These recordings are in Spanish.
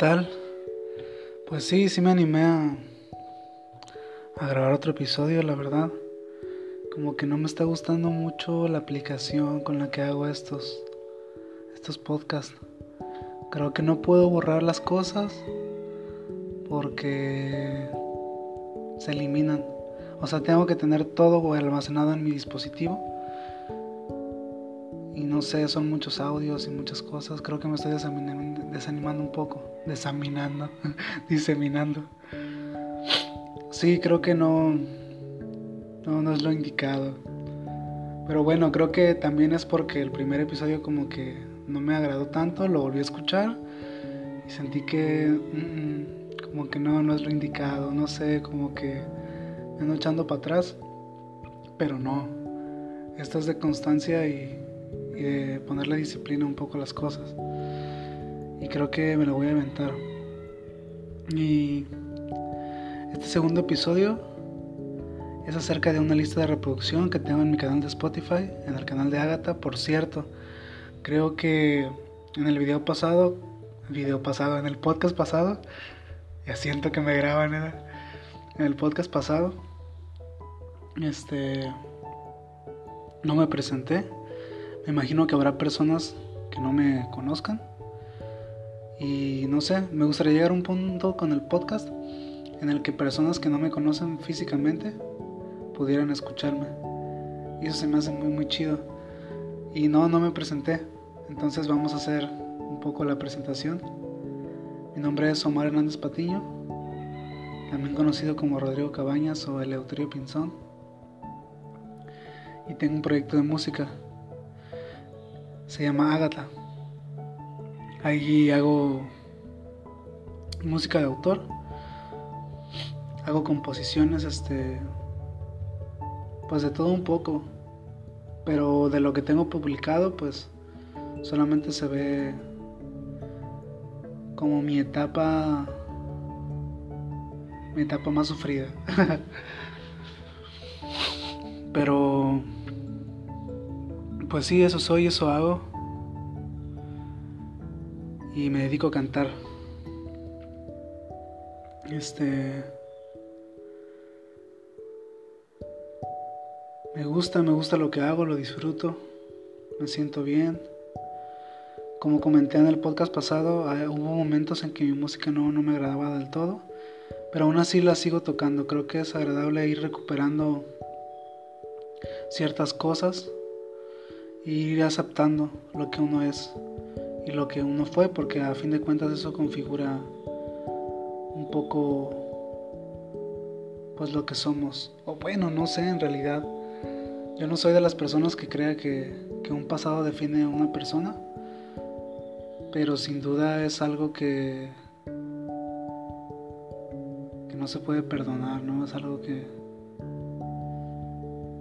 tal? Pues sí, sí me animé a, grabar otro episodio, la verdad. Como que no me está gustando mucho la aplicación con la que hago estos, estos podcasts. Creo que no puedo borrar las cosas porque se eliminan. O sea, tengo que tener todo almacenado en mi dispositivo y no sé, son muchos audios y muchas cosas. Creo que me estoy desanimando un poco. Desaminando, diseminando. Sí, creo que no, no, es lo indicado. Pero bueno, creo que también es porque el primer episodio como que no me agradó tanto, lo volví a escuchar y sentí que mm, mm, como que no, no es lo indicado, no sé, como que ando echando para atrás, pero no, esto es de constancia y, y de ponerle disciplina un poco a las cosas. Y creo que me lo voy a inventar. Y este segundo episodio es acerca de una lista de reproducción que tengo en mi canal de Spotify, en el canal de Agatha. Por cierto, creo que en el video pasado, video pasado, en el podcast pasado, ya siento que me graban, ¿eh? en el podcast pasado, este, no me presenté me imagino que habrá personas que no me conozcan. Y no sé, me gustaría llegar a un punto con el podcast en el que personas que no me conocen físicamente pudieran escucharme. Y eso se me hace muy muy chido. Y no, no me presenté. Entonces vamos a hacer un poco la presentación. Mi nombre es Omar Hernández Patiño, también conocido como Rodrigo Cabañas o Eleuterio Pinzón. Y tengo un proyecto de música se llama Agatha. Allí hago música de autor, hago composiciones, este, pues de todo un poco, pero de lo que tengo publicado, pues solamente se ve como mi etapa, mi etapa más sufrida. pero pues sí, eso soy, eso hago. Y me dedico a cantar. Este. Me gusta, me gusta lo que hago, lo disfruto, me siento bien. Como comenté en el podcast pasado, ah, hubo momentos en que mi música no, no me agradaba del todo, pero aún así la sigo tocando. Creo que es agradable ir recuperando ciertas cosas y ir aceptando lo que uno es y lo que uno fue, porque a fin de cuentas eso configura un poco pues lo que somos. O bueno, no sé, en realidad yo no soy de las personas que crea que, que un pasado define a una persona, pero sin duda es algo que que no se puede perdonar, ¿no? Es algo que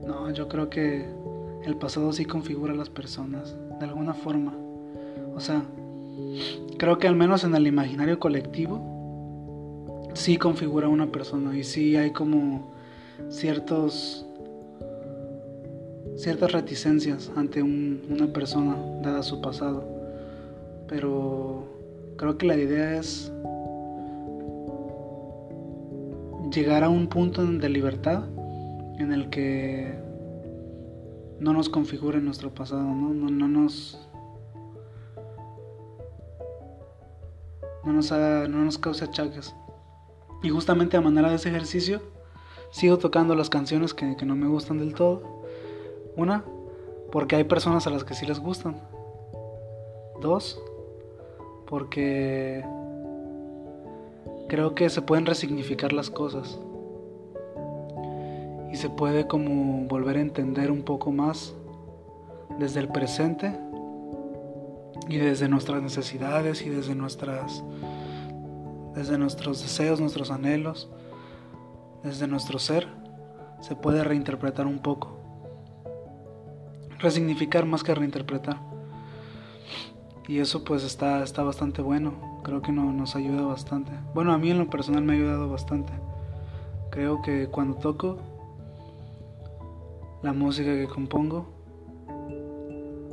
no, yo creo que el pasado sí configura a las personas, de alguna forma. O sea, creo que al menos en el imaginario colectivo, sí configura una persona y sí hay como ciertos ciertas reticencias ante una persona dada su pasado pero creo que la idea es llegar a un punto de libertad en el que no nos configure nuestro pasado, ¿no? No, no nos. No nos, haga, no nos cause achaques. Y justamente a manera de ese ejercicio, sigo tocando las canciones que, que no me gustan del todo. Una, porque hay personas a las que sí les gustan. Dos, porque creo que se pueden resignificar las cosas y se puede como volver a entender un poco más desde el presente y desde nuestras necesidades y desde nuestras desde nuestros deseos, nuestros anhelos, desde nuestro ser, se puede reinterpretar un poco. Resignificar más que reinterpretar. Y eso pues está, está bastante bueno. Creo que no, nos ayuda bastante. Bueno, a mí en lo personal me ha ayudado bastante. Creo que cuando toco la música que compongo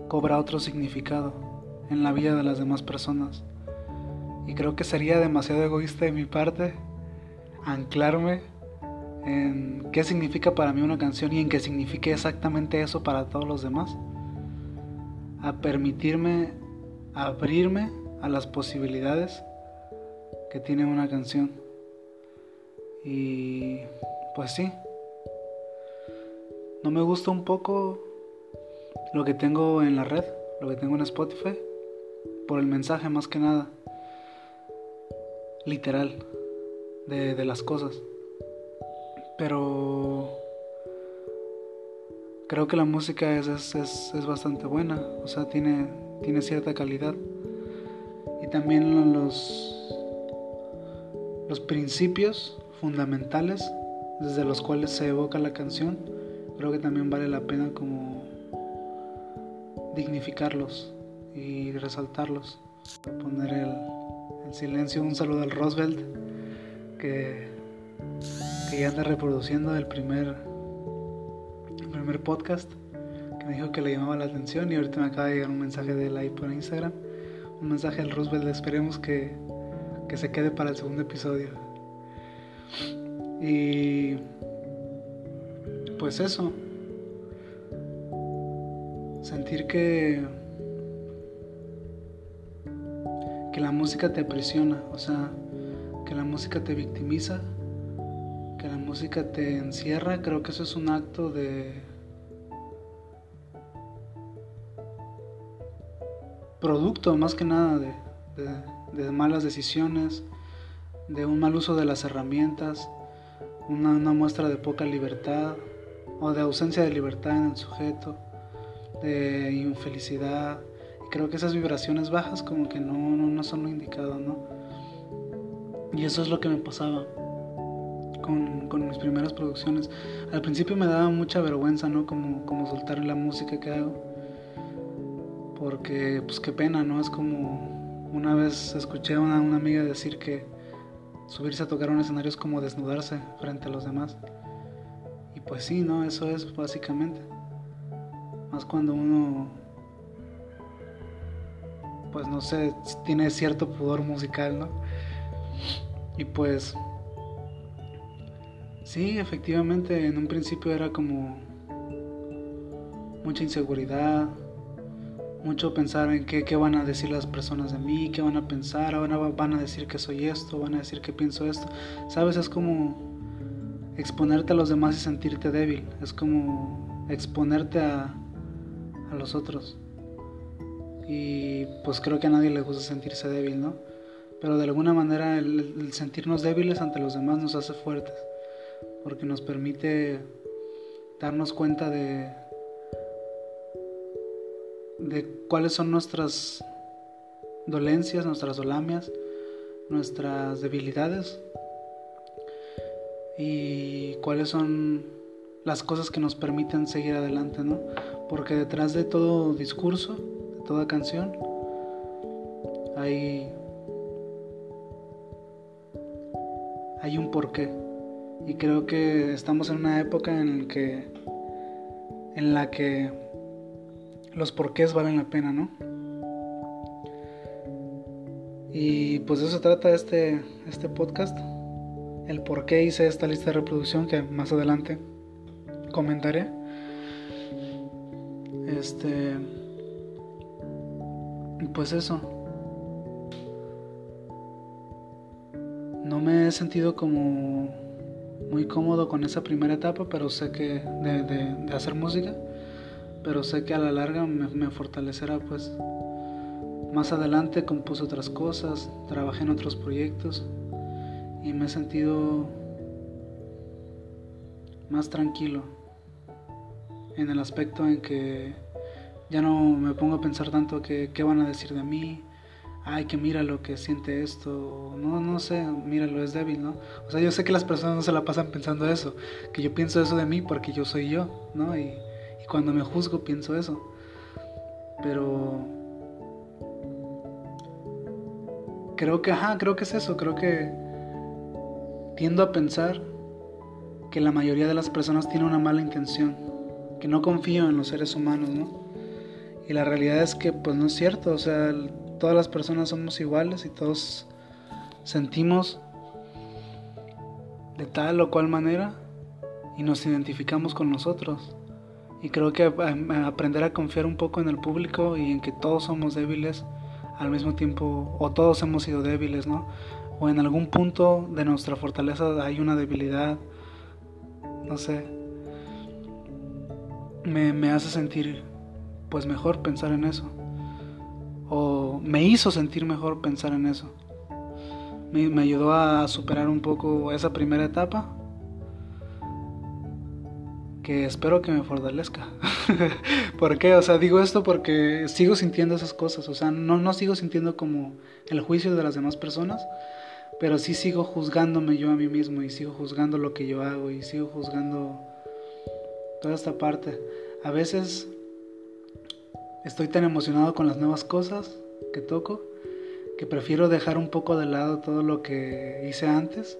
cobra otro significado en la vida de las demás personas Y creo que sería demasiado egoísta de mi parte anclarme en qué significa para mí una canción y en qué signifique exactamente eso para todos los demás. A permitirme abrirme a las posibilidades que tiene una canción. Y pues sí, no me gusta un poco lo que tengo en la red, lo que tengo en Spotify, por el mensaje más que nada, literal, de, las cosas. Pero creo que la música es, es, es, bastante buena, o sea, tiene, tiene cierta calidad. Y también los, los principios fundamentales desde los cuales se evoca la canción, creo que también vale la pena como dignificarlos y resaltarlos. Poner el, silencio, un saludo al Roosevelt que, que ya anda reproduciendo el primer, el primer podcast que me dijo que le llamaba la atención y ahorita me acaba de llegar un mensaje de él ahí por Instagram. Un mensaje al Roosevelt, esperemos que, que se quede para el segundo episodio. Y pues eso, sentir que que la música te aprisiona, o sea, que la música te victimiza, que la música te encierra, creo que eso es un acto de producto más que nada de, malas decisiones, de un mal uso de las herramientas, una, muestra de poca libertad o de ausencia de libertad en el sujeto, de infelicidad. Creo que esas vibraciones bajas como que no, no, son lo indicado, ¿no? Y eso es lo que me pasaba con, con, mis primeras producciones. Al principio me daba mucha vergüenza, ¿no? Como, como soltar la música que hago. Porque, pues qué pena, ¿no? Es como una vez escuché a una, una amiga decir que subirse a tocar un escenario es como desnudarse frente a los demás. Y pues sí, ¿no? Eso es básicamente. Más cuando uno, pues no sé, tiene cierto pudor musical, ¿no? Y pues, sí, efectivamente, en un principio era como mucha inseguridad, mucho pensar en qué, qué, van a decir las personas de mí, qué van a pensar, ahora van a decir que soy esto, van a decir que pienso esto. Sabes, es como exponerte a los demás y sentirte débil, es como exponerte a, a los otros. Y pues creo que a nadie le gusta sentirse débil, ¿no? Pero de alguna manera el sentirnos débiles ante los demás nos hace fuertes, porque nos permite darnos cuenta de, de cuáles son nuestras dolencias, nuestras dolamias, nuestras debilidades y cuáles son las cosas que nos permiten seguir adelante, ¿no? Porque detrás de todo discurso, toda canción, hay hay un porqué. Y creo que estamos en una época en la que en la que los porqués valen la pena, ¿no? Y pues de eso se trata este, este podcast. El por qué hice esta lista de reproducción que más adelante comentaré. Este. Y pues eso. No me he sentido como muy cómodo con esa primera etapa, pero sé que de, hacer música pero sé que a la larga me, fortalecerá pues más adelante compuse otras cosas, trabajé en otros proyectos y me he sentido más tranquilo en el aspecto en que ya no me pongo a pensar tanto que qué van a decir de mí, ay que mira lo que siente esto, no, no sé, míralo, es débil, ¿no? O sea, yo sé que las personas no se la pasan pensando eso, que yo pienso eso de mí porque yo soy yo, ¿no? Y, cuando me juzgo pienso eso. Pero creo que, ajá, creo que es eso, creo que tiendo a pensar que la mayoría de las personas tiene una mala intención, que no confío en los seres humanos, ¿no? Y la realidad es que pues no es cierto, o sea, todas las personas somos iguales y todos sentimos de tal o cual manera y nos identificamos con nosotros. Y creo que aprender a confiar un poco en el público y en que todos somos débiles al mismo tiempo, o todos hemos sido débiles, ¿no? O en algún punto de nuestra fortaleza hay una debilidad, no sé, me, me hace sentir pues mejor pensar en eso. O me hizo sentir mejor pensar en eso. Me, ayudó a superar un poco esa primera etapa que espero que me fortalezca. ¿Por qué? O sea, digo esto porque sigo sintiendo esas cosas. O sea, no, no sigo sintiendo como el juicio de las demás personas, pero sí sigo juzgándome yo a mí mismo y sigo juzgando lo que yo hago y sigo juzgando toda esta parte. A veces estoy tan emocionado con las nuevas cosas que toco que prefiero dejar un poco de lado todo lo que hice antes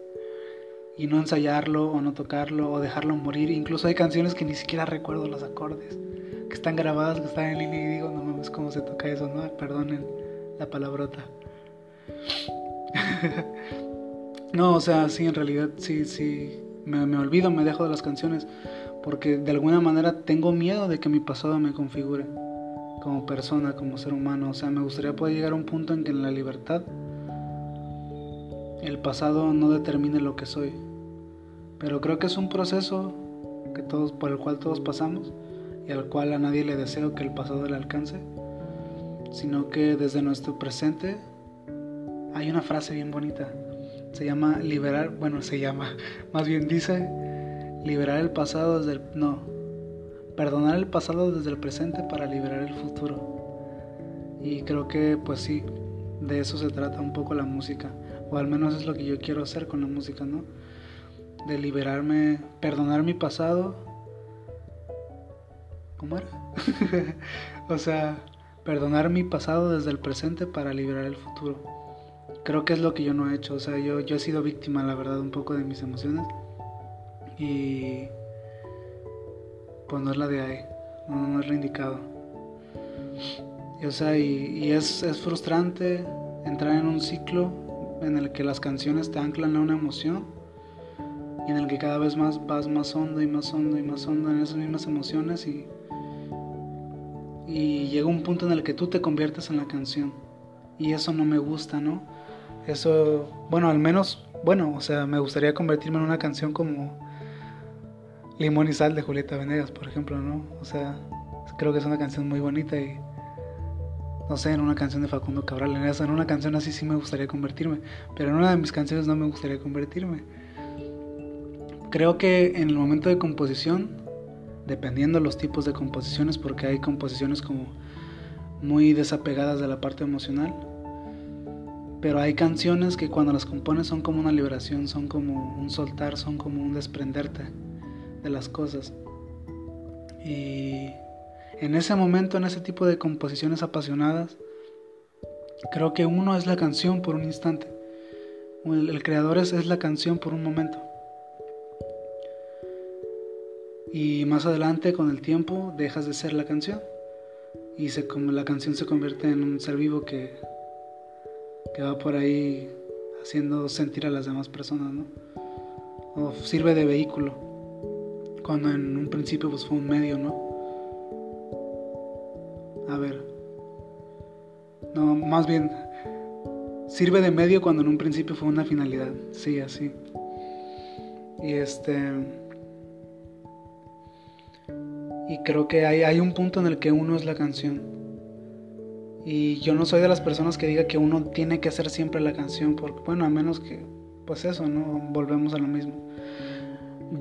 y no ensayarlo o no tocarlo o dejarlo morir. Incluso hay canciones que ni siquiera recuerdo los acordes, que están grabadas, que están en línea y digo, no mames, ¿cómo se toca eso? No, perdonen la palabrota. no, o sea, sí, en realidad sí, sí, me, me olvido, me dejo de las canciones, porque de alguna manera tengo miedo de que mi pasado me configure como persona, como ser humano. O sea, me gustaría poder llegar a un punto en que en la libertad el pasado no determine lo que soy. Pero creo que es un proceso que todos, por el cual todos pasamos y al cual a nadie le deseo que el pasado le alcance, sino que desde nuestro presente hay una frase bien bonita. Se llama liberar, bueno, se llama, más bien dice liberar el pasado desde el no, perdonar el pasado desde el presente para liberar el futuro. Y creo que pues sí, de eso se trata un poco la música, o al menos es lo que yo quiero hacer con la música, ¿no? de liberarme, perdonar mi pasado. ¿Cómo era? o sea, perdonar mi pasado desde el presente para liberar el futuro. Creo que es lo que yo no he hecho. O sea, yo, yo he sido víctima, la verdad, un poco de mis emociones. Y pues no es la de ahí. No, es lo indicado. Y, o sea, y, es, es frustrante entrar en un ciclo en el que las canciones te anclan a una emoción y en el que cada vez más vas más hondo y más hondo y más hondo en esas mismas emociones y, y llega un punto en el que tú te conviertes en la canción y eso no me gusta, ¿no? Eso, bueno, al menos, bueno, o sea, me gustaría convertirme en una canción como Limón y Sal de Julieta Venegas, por ejemplo, ¿no? O sea, creo que es una canción muy bonita y no sé, en una canción de Facundo Cabral, en, esa, en una canción así sí me gustaría convertirme, pero en una de mis canciones no me gustaría convertirme. Creo que en el momento de composición, dependiendo de los tipos de composiciones, porque hay composiciones como muy desapegadas de la parte emocional, pero hay canciones que cuando las compones son como una liberación, son como un soltar, son como un desprenderte de las cosas. Y en ese momento, en ese tipo de composiciones apasionadas, creo que uno es la canción por un instante. El, creador es la canción por un momento. y más adelante con el tiempo dejas de ser la canción y se, como la canción se convierte en un ser vivo que, que va por ahí haciendo sentir a las demás personas, ¿no? O sirve de vehículo, cuando en un principio pues fue un medio, ¿no? A ver, no, más bien, sirve de medio cuando en un principio fue una finalidad, sí, así. Y este y creo que hay, hay un punto en el que uno es la canción. Y yo no soy de las personas que diga que uno tiene que hacer siempre la canción, porque bueno, a menos que, pues eso, ¿no? Volvemos a lo mismo.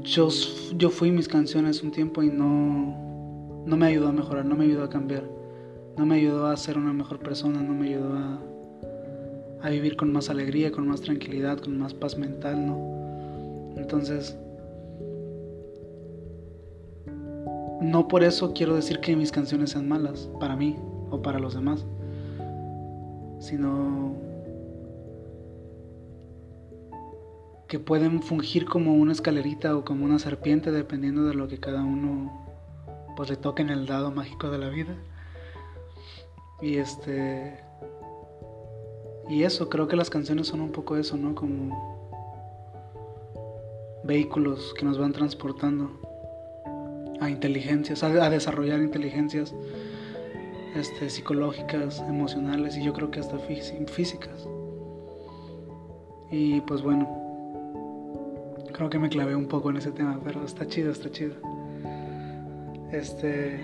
Yo, yo fui mis canciones un tiempo y no, no me ayudó a mejorar, no me ayudó a cambiar, no me ayudó a ser una mejor persona, no me ayudó a, a vivir con más alegría, con más tranquilidad, con más paz mental, ¿no? Entonces, no por eso quiero decir que mis canciones sean malas para mí o para los demás, sino que pueden fungir como una escalerita o como una serpiente dependiendo de lo que cada uno pues le toque en el dado mágico de la vida. Y este y eso, creo que las canciones son un poco eso, ¿no? Como vehículos que nos van transportando a inteligencias, a, desarrollar inteligencias este, psicológicas, emocionales y yo creo que hasta físicas. Y pues bueno, creo que me clavé un poco en ese tema, pero está chido, está chido. Este.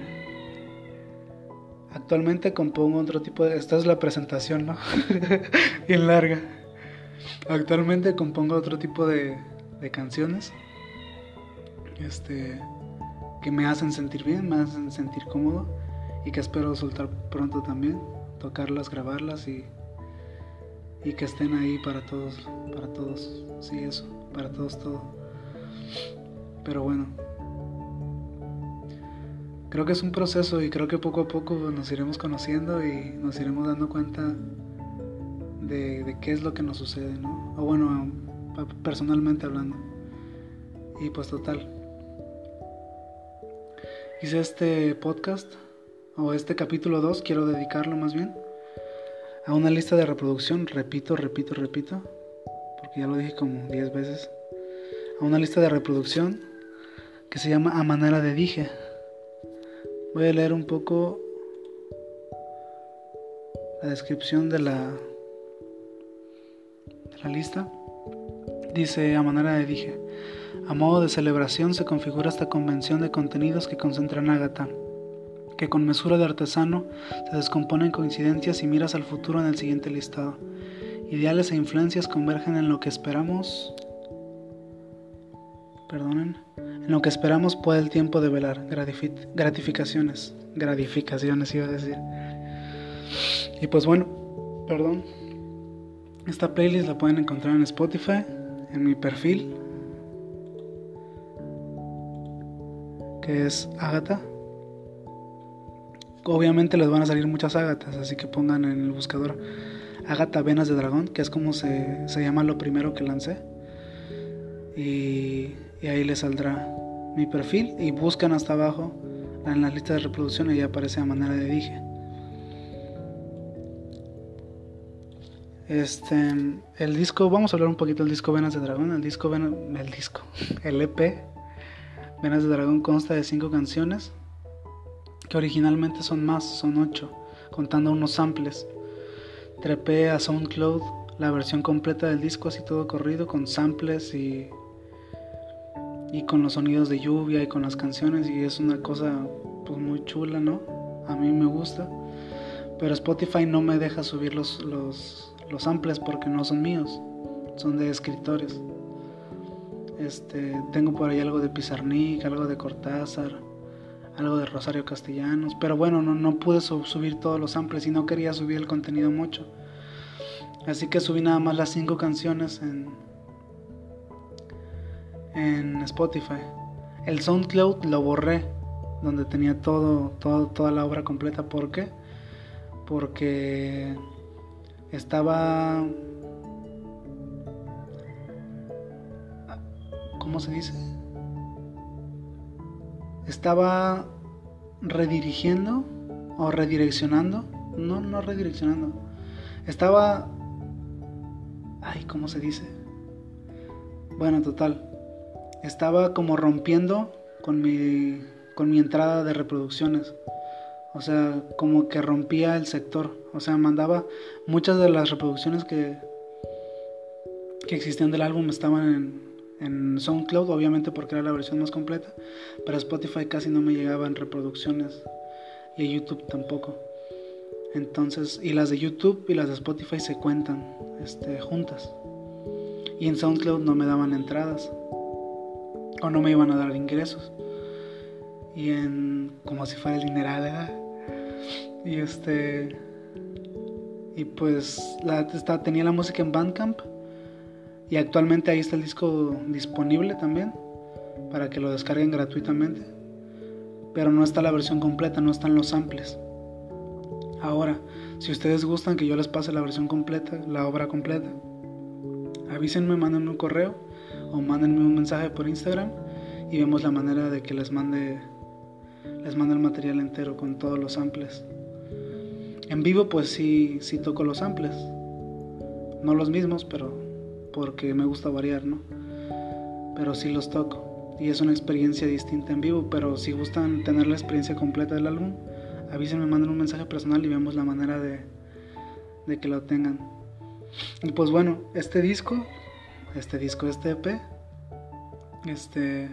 Actualmente compongo otro tipo de. Esta es la presentación, ¿no? Bien larga. Actualmente compongo otro tipo de, de canciones. Este. Que me hacen sentir bien, me hacen sentir cómodo. Y que espero soltar pronto también. Tocarlas, grabarlas y. Y que estén ahí para todos. Para todos. Sí, eso. Para todos, todo. Pero bueno creo que es un proceso y creo que poco a poco nos iremos conociendo y nos iremos dando cuenta de, qué es lo que nos sucede, ¿no? O bueno, personalmente hablando. Y pues total. Hice este podcast, o este capítulo 2, quiero dedicarlo más bien, a una lista de reproducción, repito, repito, repito, ya lo dije como 10 veces, a una lista de reproducción que se llama A manera de dije Voy a leer un poco la descripción de la, la lista. Dice a manera de dije, a modo de celebración se configura esta convención de contenidos que concentran Ágata, que con mesura de artesano se descompone en coincidencias y miras al futuro en el siguiente listado. Ideales e influencias convergen en lo que esperamos. Perdonen en lo que esperamos puede el tiempo de velar, gratificaciones, gratificaciones iba a decir. Y pues bueno, perdón. Esta playlist la pueden encontrar en Spotify, en mi perfil, que es Agatha. Obviamente les van a salir muchas Agatas, así que pongan en el buscador Agatha Venas de Dragón, que es como se, se llama lo primero que lancé. Y ahí les saldrá mi perfil y buscan hasta abajo en la lista de reproducción y ahí aparece a manera de dije. Este, el disco, vamos a hablar un poquito del disco Venas de Dragón. El disco, el disco, el EP Venas de Dragón consta de cinco canciones que originalmente son más, son ocho, contando unos samples. Trepé a SoundCloud la versión completa del disco así todo corrido con samples y y con los sonidos de lluvia y con las canciones y es una cosa pues muy chula, ¿no? A mí me gusta. Pero Spotify no me deja subir los, los, los samples porque no son míos, son de escritores. Este, tengo por ahí algo de Pizarnik, algo de Cortázar, algo de Rosario Castellanos, pero bueno, no, no pude subir todos los samples y no quería subir el contenido mucho. Así que subí nada más las cinco canciones en, en Spotify. El SoundCloud lo borré, donde tenía todo, todo, toda la obra completa. ¿Por qué? Porque estaba... ¿Cómo se dice? Estaba redirigiendo o redireccionando. No, no redireccionando. Estaba... Ay, ¿cómo se dice? Bueno, total estaba como rompiendo con mi, con mi entrada de reproducciones. O sea, como que rompía el sector. O sea, mandaba muchas de las reproducciones que, que existían del álbum estaban en, en SoundCloud, obviamente porque era la versión más completa. Pero Spotify casi no me llegaba en reproducciones. Y YouTube tampoco. Entonces, y las de YouTube y las de Spotify se cuentan este, juntas. Y en SoundCloud no me daban entradas o no me iban a dar ingresos. Y en como si fuera el dineral, Y este y pues la, está, tenía la música en Bandcamp y actualmente ahí está el disco disponible también para que lo descarguen gratuitamente. Pero no está la versión completa, no están los samples. Ahora, si ustedes gustan que yo les pase la versión completa, la obra completa, avísenme, manden un correo o mándenme un mensaje por Instagram y vemos la manera de que les mande les mande el material entero con todos los samples. En vivo pues sí, sí toco los samples. No los mismos, pero porque me gusta variar, ¿no? Pero sí los toco. Y es una experiencia distinta en vivo, pero si gustan tener la experiencia completa del álbum, avísenme, manden un mensaje personal y vemos la manera de, de que lo tengan. Y pues bueno, este disco, este disco, este EP, este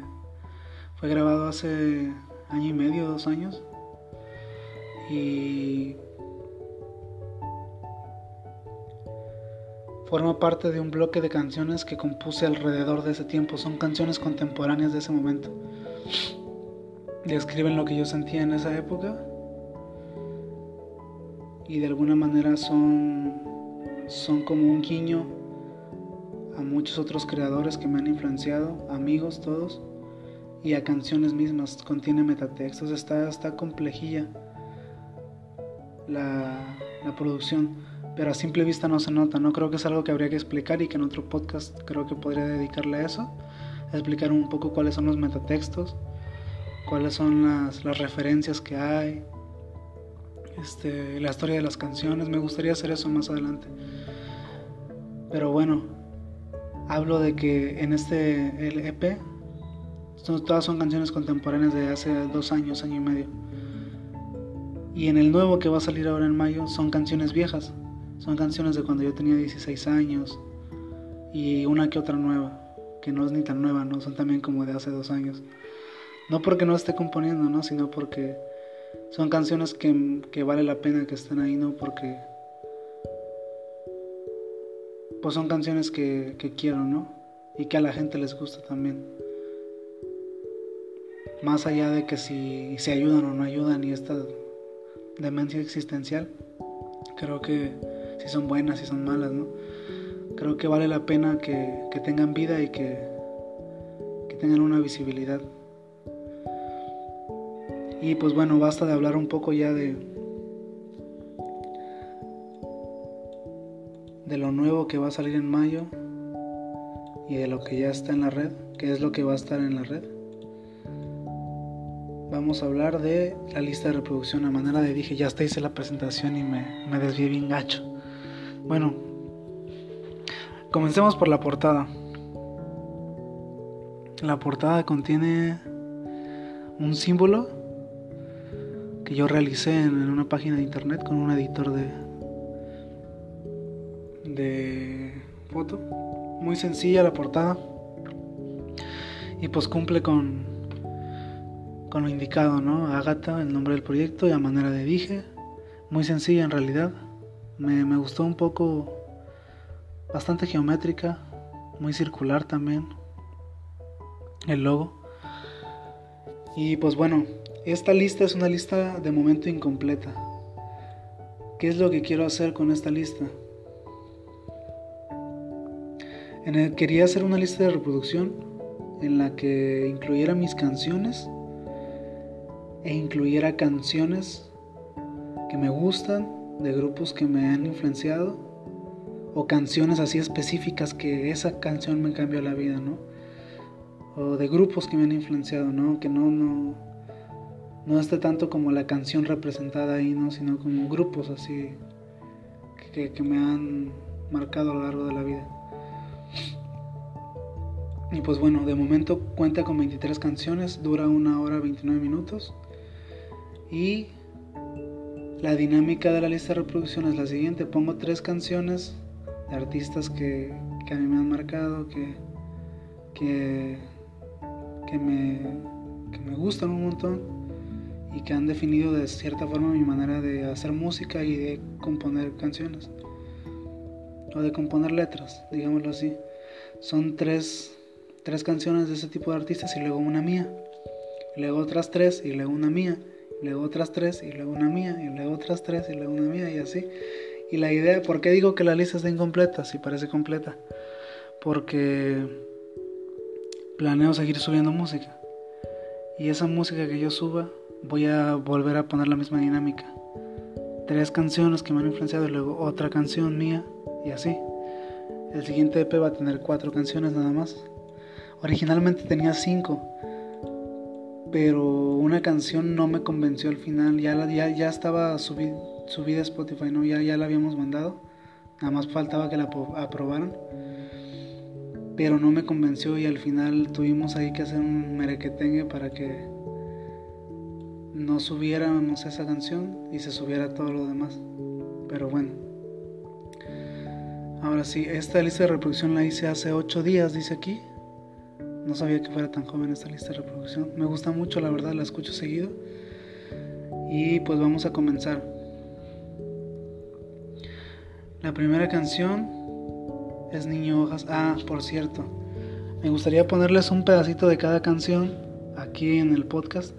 fue grabado hace año y medio, dos años. Y forma parte de un bloque de canciones que compuse alrededor de ese tiempo. Son canciones contemporáneas de ese momento. Describen lo que yo sentía en esa época. Y de alguna manera son, son como un guiño a muchos otros creadores que me han influenciado, amigos todos y a canciones mismas, contiene metatextos, está, está complejilla la, la producción, pero a simple vista no se nota, no creo que es algo que habría que explicar y que en otro podcast creo que podría dedicarle a eso, a explicar un poco cuáles son los metatextos, cuáles son las, las referencias que hay, este, la historia de las canciones, me gustaría hacer eso más adelante. Pero bueno, hablo de que en este el EP todas son canciones contemporáneas de hace dos años, año y medio. Y en el nuevo que va a salir ahora en mayo son canciones viejas. Son canciones de cuando yo tenía 16 años. Y una que otra nueva. Que no es ni tan nueva, ¿no? Son también como de hace dos años. No porque no esté componiendo, ¿no? Sino porque son canciones que, que vale la pena que estén ahí, ¿no? Porque... Pues son canciones que, quiero, ¿no? Y que a la gente les gusta también más allá de que si se ayudan o no ayudan y esta demencia existencial, creo que si son buenas, si son malas, ¿no? Creo que vale la pena que, tengan vida y que, que tengan una visibilidad. Y pues bueno, basta de hablar un poco ya de, de lo nuevo que va a salir en mayo y de lo que ya está en la red, que es lo que va a estar en la red vamos a hablar de la lista de reproducción. A manera de dije, ya hasta hice la presentación y me, me desvié bien gacho. Bueno, comencemos por la portada. La portada contiene un símbolo que yo realicé en, una página de internet con un editor de, de foto. Muy sencilla la portada. Y pues cumple con, con lo indicado, ¿no? Agatha, el nombre del proyecto y a manera de dije. Muy sencilla en realidad. Me, me gustó un poco, bastante geométrica, muy circular también. El logo. Y pues bueno, esta lista es una lista de momento incompleta. ¿Qué es lo que quiero hacer con esta lista? Quería hacer una lista de reproducción en la que incluyera mis canciones e incluyera canciones que me gustan, de grupos que me han influenciado, o canciones así específicas que esa canción me cambió la vida, ¿no? O de grupos que me han influenciado, ¿no? Que no, no, no esté tanto como la canción representada ahí, ¿no? Sino como grupos así que, que me han marcado a lo largo de la vida. Y pues bueno, de momento cuenta con 23 canciones, dura una hora 29 minutos. Y la dinámica de la lista de reproducción es la siguiente. Pongo tres canciones de artistas que, a mí me han marcado, que, que, me, que me gustan un montón y que han definido de cierta forma mi manera de hacer música y de componer canciones. O de componer letras, digámoslo así. Son tres, tres canciones de ese tipo de artistas y luego una mía. Luego otras tres y luego una mía luego otras tres y luego una mía, y luego otras tres y luego una mía, y así. Y la idea, ¿por qué digo que la lista está incompleta? Si parece completa. Porque planeo seguir subiendo música. Y esa música que yo suba, voy a volver a poner la misma dinámica. Tres canciones que me han influenciado y luego otra canción mía, y así. El siguiente EP va a tener cuatro canciones nada más. Originalmente tenía cinco pero una canción no me convenció al final, ya, ya, ya estaba subida a Spotify, ¿no? ya, ya la habíamos mandado Nada más faltaba que la aprobaran. Pero no me convenció y al final tuvimos ahí que hacer un merequetengue para que no subiéramos esa canción y se subiera todo lo demás. Pero bueno. Ahora sí, esta lista de reproducción la hice hace 8 días, dice aquí. No sabía que fuera tan joven esta lista de reproducción. Me gusta mucho, la verdad, la escucho seguido. Y pues vamos a comenzar. La primera canción es Niño Hojas. Ah, por cierto, me gustaría ponerles un pedacito de cada canción aquí en el podcast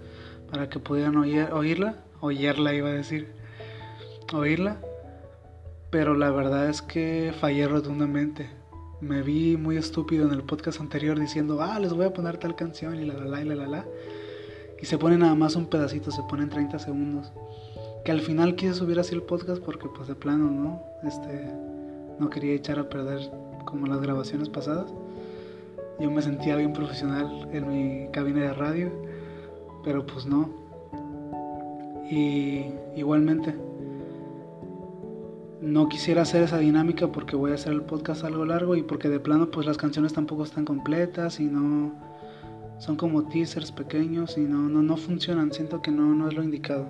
para que pudieran oír, oírla. Oírla iba a decir. Oírla. Pero la verdad es que fallé rotundamente. Me vi muy estúpido en el podcast anterior diciendo, ah, les voy a poner tal canción y la la la y la la la. Y se pone nada más un pedacito, se ponen 30 segundos. Que al final quise subir así el podcast porque pues de plano, ¿no? Este, no quería echar a perder como las grabaciones pasadas. Yo me sentía bien profesional en mi cabina de radio, pero pues no. Y igualmente, no quisiera hacer esa dinámica porque voy a hacer el podcast algo largo y porque de plano pues las canciones tampoco están completas y no son como teasers pequeños y no, no, no funcionan, siento que no, no es lo indicado.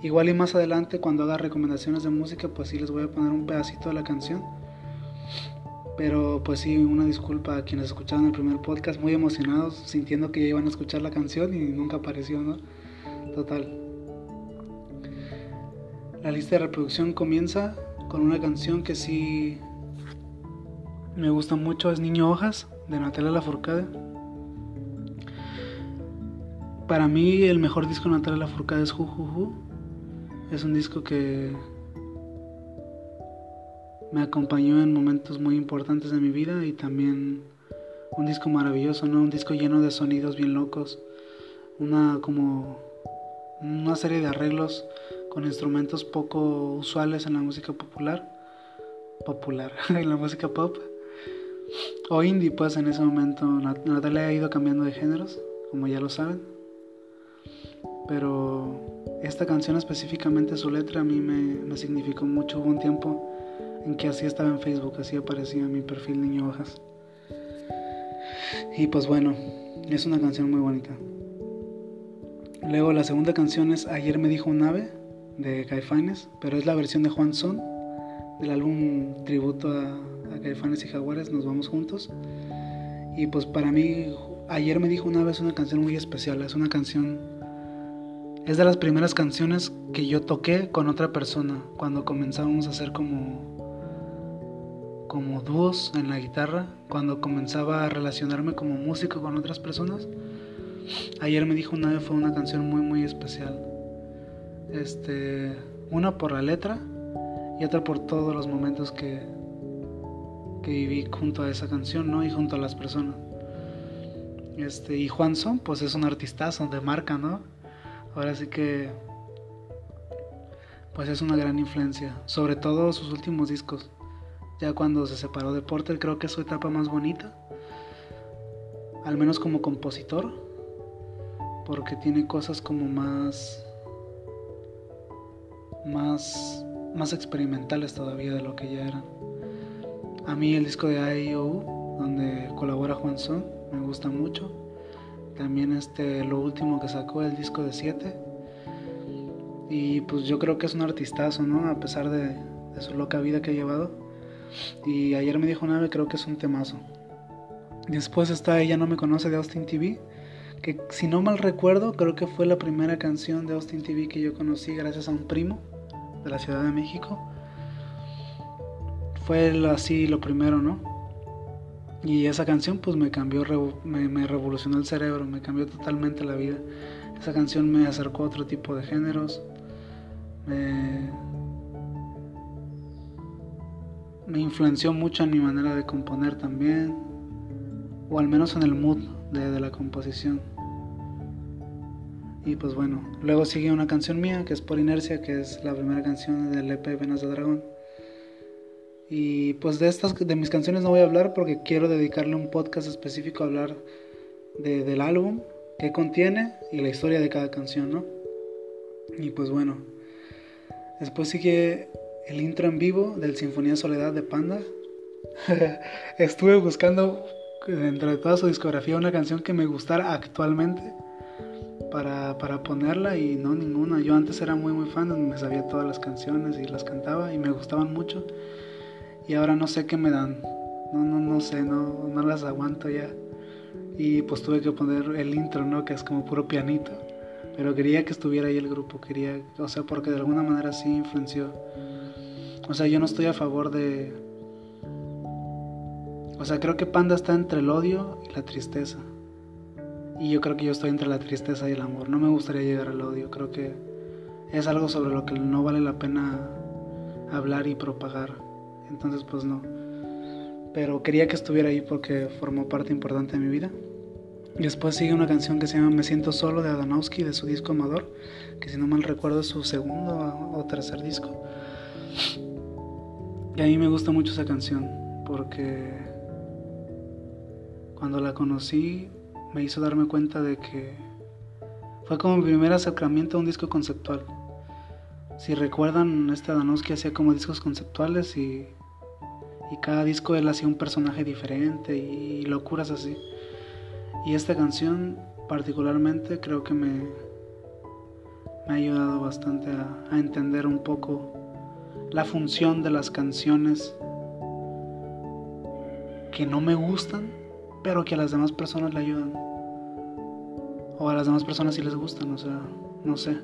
Igual y más adelante cuando haga recomendaciones de música pues sí les voy a poner un pedacito de la canción. Pero pues sí, una disculpa a quienes escucharon el primer podcast muy emocionados, sintiendo que ya iban a escuchar la canción y nunca apareció, ¿no? Total. La lista de reproducción comienza con una canción que sí me gusta mucho, es Niño Hojas, de Natalia Lafourcade. Para mí el mejor disco de Natalia Lafourcade es Ju Es un disco que me acompañó en momentos muy importantes de mi vida y también un disco maravilloso, ¿no? Un disco lleno de sonidos bien locos, una como una serie de arreglos con instrumentos poco usuales en la música popular, popular, en la música pop o indie, pues en ese momento Natalia ha ido cambiando de géneros, como ya lo saben pero esta canción específicamente, su letra a mí me, significó mucho. Hubo un tiempo en que así estaba en Facebook, así aparecía mi perfil Niño Hojas. Y pues bueno, es una canción muy bonita. Luego la segunda canción es Ayer me dijo un ave de Caifanes, pero es la versión de Juan Son del álbum tributo a, Caifanes y Jaguares, Nos vamos juntos. Y pues para mí Ayer me dijo un ave es una canción muy especial, es una canción es de las primeras canciones que yo toqué con otra persona cuando comenzamos a hacer como como dúos en la guitarra, cuando comenzaba a relacionarme como músico con otras personas. Ayer me dijo una vez fue una canción muy muy especial. Este, una por la letra y otra por todos los momentos que que viví junto a esa canción, ¿no? Y junto a las personas. Este, y Juanson, pues es un artistazo de marca, ¿no? Ahora sí que pues es una gran influencia, sobre todo sus últimos discos. Ya cuando se separó de Porter creo que es su etapa más bonita, al menos como compositor, porque tiene cosas como más más más experimentales todavía de lo que ya eran. A mí el disco de I.O. donde colabora Juan Son me gusta mucho. También este, lo último que sacó, el disco de 7. Y pues yo creo que es un artistazo, ¿no? A pesar de, su loca vida que ha llevado. Y ayer me dijo una creo que es un temazo. Después está Ella no me conoce de Austin TV. Que si no mal recuerdo, creo que fue la primera canción de Austin TV que yo conocí gracias a un primo de la Ciudad de México. Fue así lo primero, ¿no? Y esa canción pues me cambió, me, revolucionó el cerebro, me cambió totalmente la vida. Esa canción me acercó a otro tipo de géneros, me, me influenció mucho en mi manera de componer también, o al menos en el mood de la composición. Y pues bueno, luego sigue una canción mía que es Por Inercia, que es la primera canción del EP Venas de Dragón. Y pues de estas, de mis canciones no voy a hablar porque quiero dedicarle un podcast específico a hablar de, del álbum, qué contiene y la historia de cada canción, ¿no? Y pues bueno, después sigue el intro en vivo del Sinfonía Soledad de Panda. Estuve buscando dentro de toda su discografía una canción que me gustara actualmente para, para, ponerla y no ninguna. Yo antes era muy muy fan, me sabía todas las canciones y las cantaba y me gustaban mucho. Y ahora no sé qué me dan. No, no, no sé, no, no las aguanto ya. Y pues tuve que poner el intro, ¿no? Que es como puro pianito. Pero quería que estuviera ahí el grupo, quería, o sea, porque de alguna manera sí influenció. O sea, yo no estoy a favor de... O sea, creo que Panda está entre el odio y la tristeza. Y yo creo que yo estoy entre la tristeza y el amor. No me gustaría llegar al odio. Creo que es algo sobre lo que no vale la pena hablar y propagar. Entonces, pues no. Pero quería que estuviera ahí porque formó parte importante de mi vida. Después sigue una canción que se llama Me siento solo de Adanowski de su disco Amador, que si no mal recuerdo es su segundo o tercer disco. Y a mí me gusta mucho esa canción porque cuando la conocí me hizo darme cuenta de que fue como mi primer acercamiento a un disco conceptual. Si recuerdan, este Adanowski hacía como discos conceptuales y, y cada disco él hacía un personaje diferente y, locuras así. Y esta canción particularmente creo que me, me ha ayudado bastante a entender un poco la función de las canciones que no me gustan, pero que a las demás personas le ayudan. O a las demás personas sí les gustan, o sea, no sé.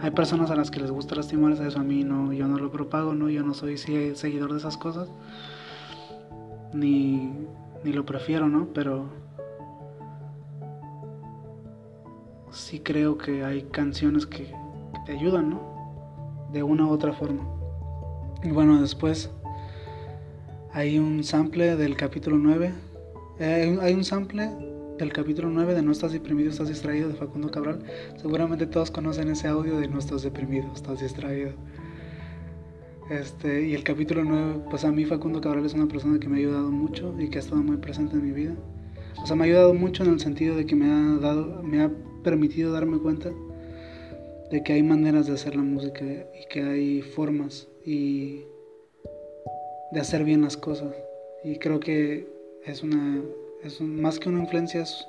Hay personas a las que les gusta lastimarse, eso a mí no, yo no lo propago, no, yo no soy seguidor de esas cosas. Ni, ni lo prefiero, ¿no? Pero sí creo que hay canciones que, que te ayudan, ¿no? De una u otra forma. Y bueno, después hay un sample del capítulo 9. Eh, hay un sample del capítulo 9 de No estás deprimido, estás distraído de Facundo Cabral. Seguramente todos conocen ese audio de No estás deprimido, estás distraído. Este, y el capítulo 9, pues a mí Facundo Cabral es una persona que me ha ayudado mucho y que ha estado muy presente en mi vida. O sea, me ha ayudado mucho en el sentido de que me ha dado, me ha permitido darme cuenta de que hay maneras de hacer la música y que hay formas y de hacer bien las cosas. Y creo que es una, es más que una influencia, es,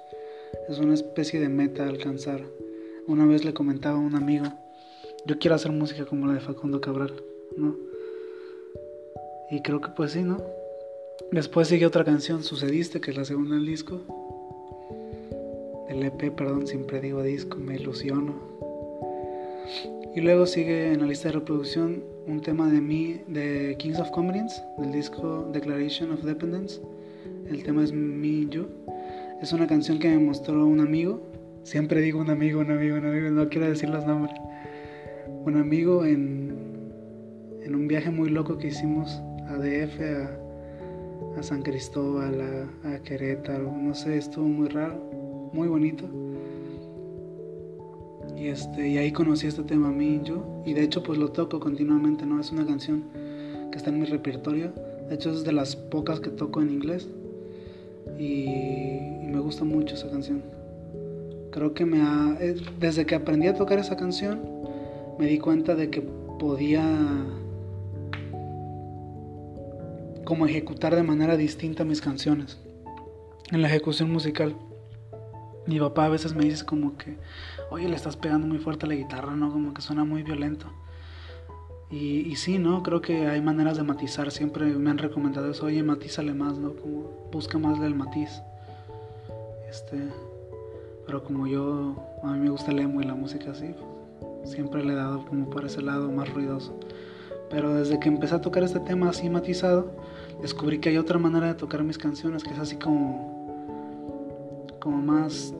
una especie de meta a alcanzar. Una vez le comentaba a un amigo, yo quiero hacer música como la de Facundo Cabral, ¿no? Y creo que pues sí, ¿no? Después sigue otra canción, Sucediste, que es la segunda del disco. Del EP, perdón, siempre digo disco, me ilusiono. Y luego sigue en la lista de reproducción un tema de mí, de Kings of Convenience, del disco Declaration of Dependence. El tema es and You. Es una canción que me mostró un amigo. Siempre digo un amigo, un amigo, un amigo, no quiero decir los nombres. Un amigo en, en un viaje muy loco que hicimos a DF, a, San Cristóbal, a, a Querétaro. No sé, estuvo muy raro, muy bonito y, este, y ahí conocí este tema a mí yo. Y de hecho pues lo toco continuamente, ¿no? Es una canción que está en mi repertorio. De hecho es de las pocas que toco en inglés. Y, me gusta mucho esa canción. Creo que me ha... Eh, desde que aprendí a tocar esa canción, me di cuenta de que podía como ejecutar de manera distinta mis canciones en la ejecución musical. Mi papá a veces me dice como que, oye, le estás pegando muy fuerte a la guitarra, ¿no? Como que suena muy violento. Y, sí, ¿no? Creo que hay maneras de matizar. Siempre me han recomendado eso, oye, matízale más, ¿no? Como busca más del matiz. Este, pero como yo, a mí me gusta el emo y la música así, pues, siempre le he dado como por ese lado más ruidoso. Pero desde que empecé a tocar este tema así matizado, descubrí que hay otra manera de tocar mis canciones, que es así como como más...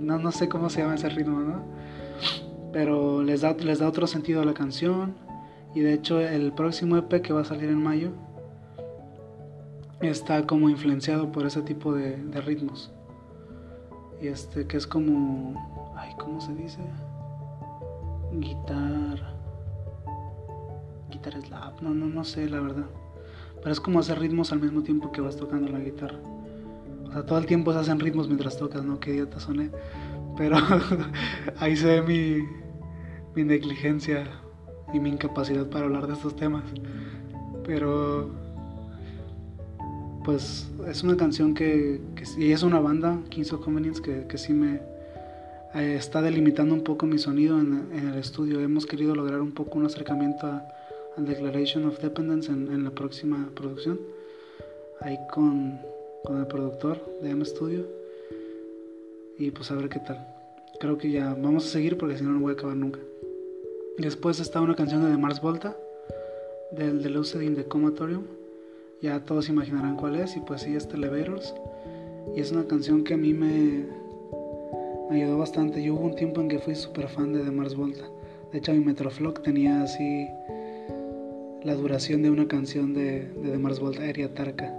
No, no sé cómo se llama ese ritmo, ¿no? Pero les da, les da otro sentido a la canción. Y de hecho el próximo EP que va a salir en mayo está como influenciado por ese tipo de, ritmos. Y este que es como... Ay, ¿cómo se dice? Guitarra. Guitarra slap. No, no, no sé la verdad. Pero es como hacer ritmos al mismo tiempo que vas tocando la guitarra. O sea, todo el tiempo se hacen ritmos mientras tocas, ¿no? Qué idiota soné. Pero ahí se ve mi, mi negligencia y mi incapacidad para hablar de estos temas. Pero pues es una canción que, que es una banda, Kings of Convenience, que, que sí me eh, está delimitando un poco mi sonido en, el estudio. Hemos querido lograr un poco un acercamiento a, Declaration of Dependence en, la próxima producción, ahí con, con el productor de M Studio. Y pues a ver qué tal. Creo que ya vamos a seguir porque si no no voy a acabar nunca. Después está una canción de The Mars Volta, del The Lucid in the Comatorium. Ya todos imaginarán cuál es, y pues sí, es Elevators. Y es una canción que a mí me, me ayudó bastante. Yo hubo un tiempo en que fui súper fan de The Mars Volta. De hecho, mi Metroflog tenía así la duración de una canción de, de The Mars Volta, Eria Tarka.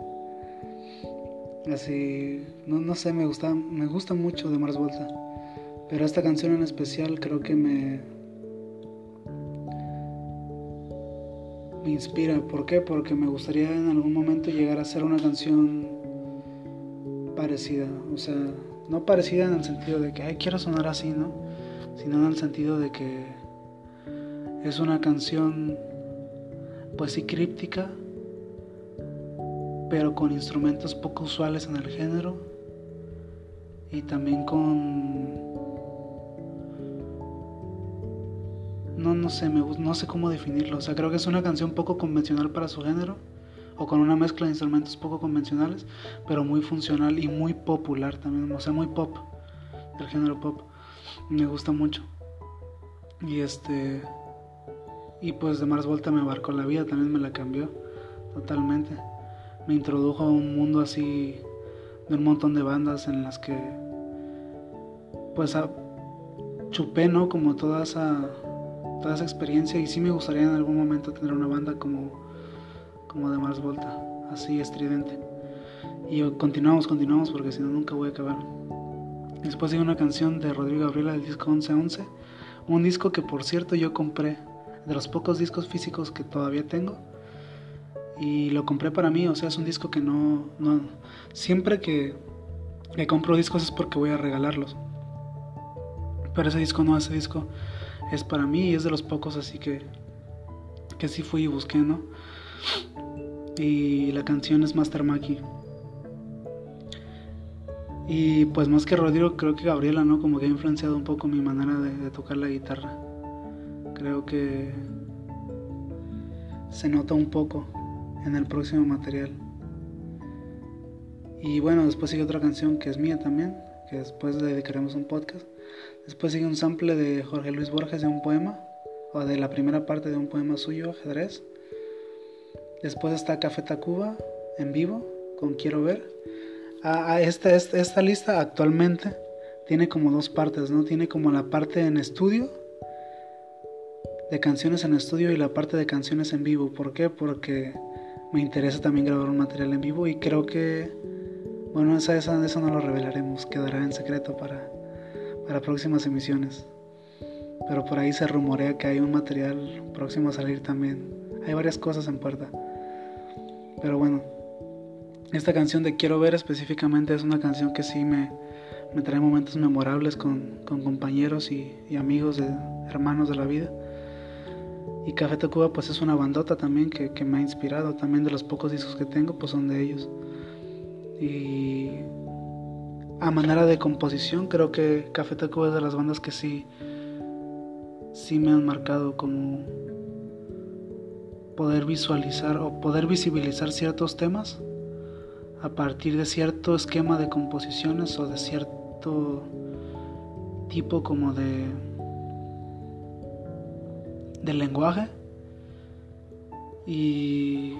Así, no, no sé, me gusta, me gusta mucho The Mars Volta. Pero esta canción en especial creo que me, me inspira. ¿Por qué? Porque me gustaría en algún momento llegar a hacer una canción parecida. O sea, no parecida en el sentido de que Ay, quiero sonar así, ¿no? Sino en el sentido de que es una canción, pues sí, críptica, pero con instrumentos poco usuales en el género y también con no, no sé, me, no sé cómo definirlo. O sea, creo que es una canción poco convencional para su género, o con una mezcla de instrumentos poco convencionales, pero muy funcional y muy popular también, o sea, muy pop, el género pop. Me gusta mucho. Y este. Y pues de Mars Volta me marcó la vida, también me la cambió totalmente. Me introdujo a un mundo así de un montón de bandas en las que pues chupé, ¿no? Como toda esa toda esa experiencia y sí me gustaría en algún momento tener una banda como, como de Mars Volta, así estridente. Y continuamos, continuamos porque si no nunca voy a acabar. Después hay una canción de Rodrigo Gabriela del disco 1111, un disco que por cierto yo compré, de los pocos discos físicos que todavía tengo. Y lo compré para mí, o sea, es un disco que no... no siempre que, que compro discos es porque voy a regalarlos. Pero ese disco no, ese disco es para mí y es de los pocos así que, que sí fui y busqué, ¿no? Y la canción es Master Maki. Y pues más que Rodrigo, creo que Gabriela, ¿no? Como que ha influenciado un poco mi manera de, tocar la guitarra. Creo que se nota un poco en el próximo material. Y bueno, después sigue otra canción que es mía también, que después le dedicaremos un podcast. Después sigue un sample de Jorge Luis Borges de un poema, o de la primera parte de un poema suyo, ajedrez. Después está Café Tacuba en vivo, con Quiero Ver. Ah, ah esta, esta, lista actualmente tiene como dos partes, ¿no? Tiene como la parte en estudio, de canciones en estudio y la parte de canciones en vivo. ¿Por qué? Porque me interesa también grabar un material en vivo y creo que, bueno, esa, eso no lo revelaremos, quedará en secreto para, para próximas emisiones. Pero por ahí se rumorea que hay un material próximo a salir también. Hay varias cosas en puerta. Pero bueno, esta canción de Quiero Ver específicamente es una canción que sí me, me trae momentos memorables con, con compañeros y, y, amigos, de, hermanos de la vida. Y Café Tacuba pues es una bandota también que, me ha inspirado. También de los pocos discos que tengo pues son de ellos. Y a manera de composición, creo que Café Tacuba es de las bandas que sí, sí me han marcado como poder visualizar o poder visibilizar ciertos temas a partir de cierto esquema de composiciones o de cierto tipo como de del lenguaje y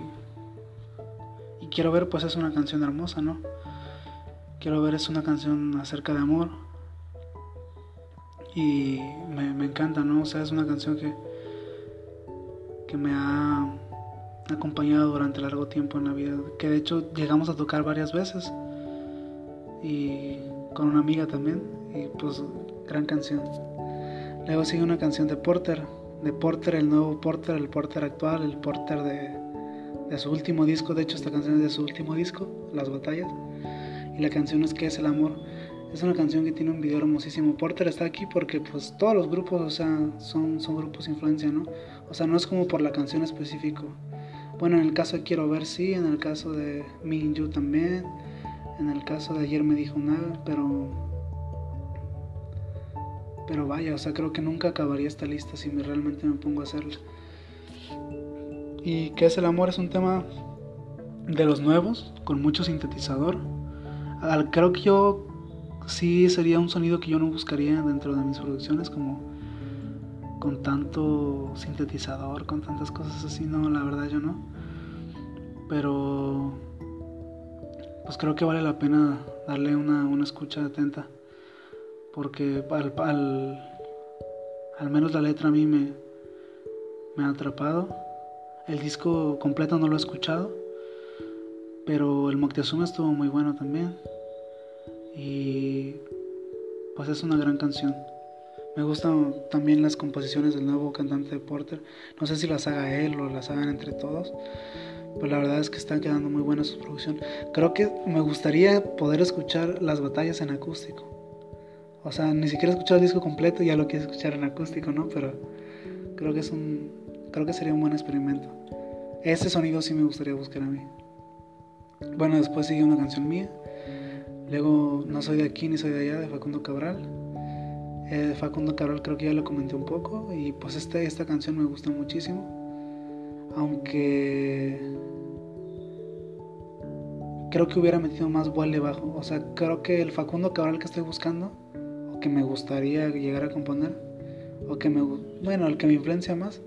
quiero ver pues es una canción hermosa no Quiero ver es una canción acerca de amor. Y me, encanta, ¿no? O sea, es una canción que, que me ha acompañado durante largo tiempo en la vida. Que de hecho llegamos a tocar varias veces. Y con una amiga también. Y pues, gran canción. Luego sigue una canción de Porter. De Porter, el nuevo Porter, el Porter actual, el Porter de, de su último disco. De hecho, esta canción es de su último disco, Las Batallas la canción es ¿Qué es el amor? Es una canción que tiene un video hermosísimo. Porter está aquí porque pues todos los grupos, o sea, son, son grupos de influencia, ¿no? O sea, no es como por la canción específico. Bueno, en el caso de Quiero Ver sí, en el caso de Me and You también, en el caso de Ayer me dijo nada, pero... Pero vaya, o sea, creo que nunca acabaría esta lista si me, realmente me pongo a hacerla. ¿Y qué es el amor? Es un tema de los nuevos, con mucho sintetizador. Creo que yo sí sería un sonido que yo no buscaría dentro de mis producciones, como con tanto sintetizador, con tantas cosas así, no, la verdad yo no. Pero pues creo que vale la pena darle una, una escucha atenta, porque al, al, al, menos la letra a mí me, me ha atrapado. El disco completo no lo he escuchado, pero el Moctezuma estuvo muy bueno también. Y pues es una gran canción. Me gustan también las composiciones del nuevo cantante de Porter. No sé si las haga él o las hagan entre todos. Pero la verdad es que están quedando muy buenas su producción. Creo que me gustaría poder escuchar las batallas en acústico. O sea, ni siquiera escuchar el disco completo, ya lo quiero escuchar en acústico, ¿no? Pero creo que es un. Creo que sería un buen experimento. Ese sonido sí me gustaría buscar a mí. Bueno, después sigue una canción mía Luego No soy de aquí ni soy de allá de Facundo Cabral. Eh, Facundo Cabral creo que ya lo comenté un poco y pues este, esta canción me gusta muchísimo. Aunque creo que hubiera metido más vuelo bajo. O sea, creo que el Facundo Cabral que estoy buscando, que me gustaría llegar a componer, o que me, bueno, el que me influencia más,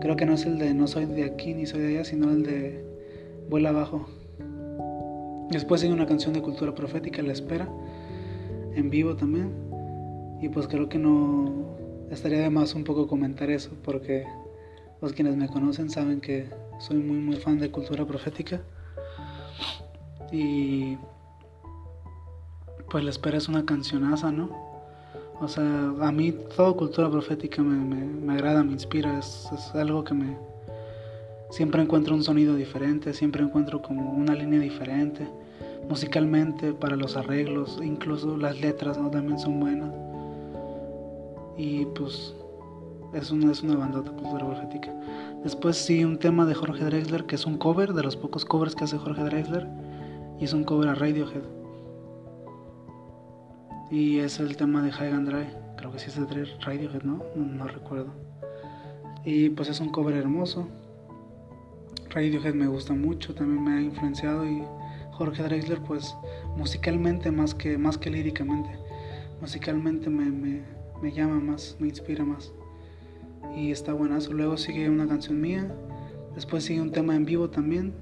creo que no es el de no soy de aquí ni soy de allá, sino el de vuela abajo. Después hay una canción de cultura profética, La Espera, en vivo también. Y pues creo que no estaría de más un poco comentar eso, porque los pues, quienes me conocen saben que soy muy muy fan de cultura profética. Y pues La Espera es una cancionaza, ¿no? O sea, a mí toda cultura profética me, agrada, me inspira, es, algo que me, Siempre encuentro un sonido diferente, siempre encuentro como una línea diferente. Musicalmente, para los arreglos, incluso las letras también son buenas. Y pues es una, es una bandota cultura profética. Después sí un tema de Jorge Drexler, que es un cover, de los pocos covers que hace Jorge Drexler. Y es un cover a Radiohead. Y es el tema de High and Dry. Creo que sí es de Radiohead, ¿no? No recuerdo. Y pues es un cover hermoso. Radiohead me gusta mucho, también me ha influenciado y Jorge Drexler pues musicalmente más que, más que líricamente, musicalmente me, me, llama más, me inspira más y está buenazo. Luego sigue una canción mía, después sigue un tema en vivo también,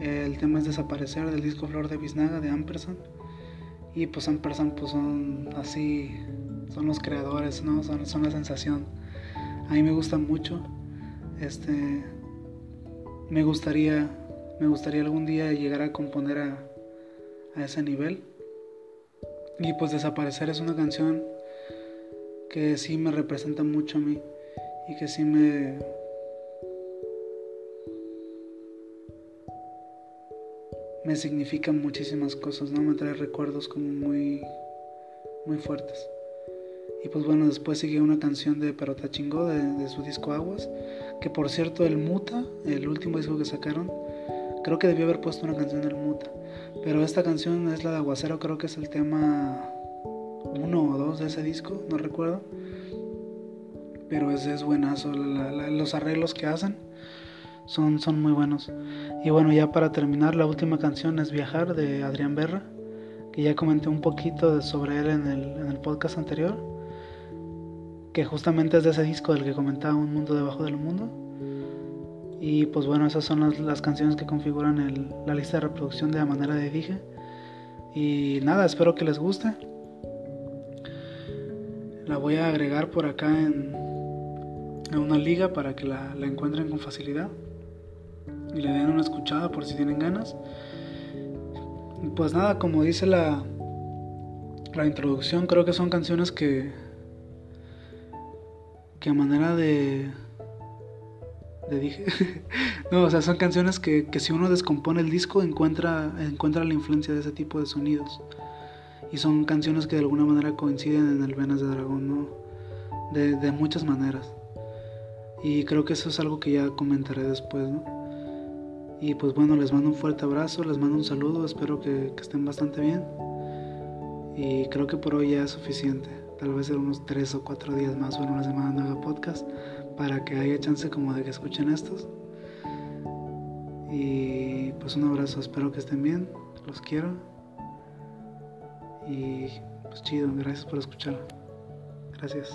el tema es Desaparecer del disco Flor de Biznaga de Ampersand y pues Ampersand pues son así, son los creadores, ¿no? son, son la sensación. A mí me gusta mucho. Este, me gustaría, me gustaría algún día llegar a componer a, a ese nivel. Y pues Desaparecer es una canción que sí me representa mucho a mí y que sí me me significa muchísimas cosas, ¿no? Me trae recuerdos como muy muy fuertes. Y pues bueno, después sigue una canción de Perota Chingó de, su disco Aguas. Que por cierto, el Muta, el último disco que sacaron, creo que debió haber puesto una canción del Muta. Pero esta canción es la de Aguacero, creo que es el tema uno o dos de ese disco, no recuerdo. Pero ese es buenazo, los arreglos que hacen son, son muy buenos. Y bueno, ya para terminar, la última canción es Viajar de Adrián Berra, que ya comenté un poquito sobre él en el, en el podcast anterior que justamente es de ese disco del que comentaba Un Mundo Debajo del Mundo. Y pues bueno, esas son las, canciones que configuran el, la lista de reproducción de la manera de dije. Y nada, espero que les guste. La voy a agregar por acá en, en una liga para que la, la encuentren con facilidad. Y le den una escuchada por si tienen ganas. Pues nada, como dice la, la introducción, creo que son canciones que que a manera de... de dije... no, o sea, son canciones que, que, si uno descompone el disco encuentra, encuentra la influencia de ese tipo de sonidos. Y son canciones que de alguna manera coinciden en el Venas de Dragón, ¿no? De, de muchas maneras. Y creo que eso es algo que ya comentaré después, ¿no? Y pues bueno, les mando un fuerte abrazo, les mando un saludo, espero que, estén bastante bien. Y creo que por hoy ya es suficiente. Tal vez en unos tres o cuatro días más o en una semana no haga podcast para que haya chance como de que escuchen estos. Y pues un abrazo, espero que estén bien, los quiero. Y pues chido, gracias por escuchar. Gracias.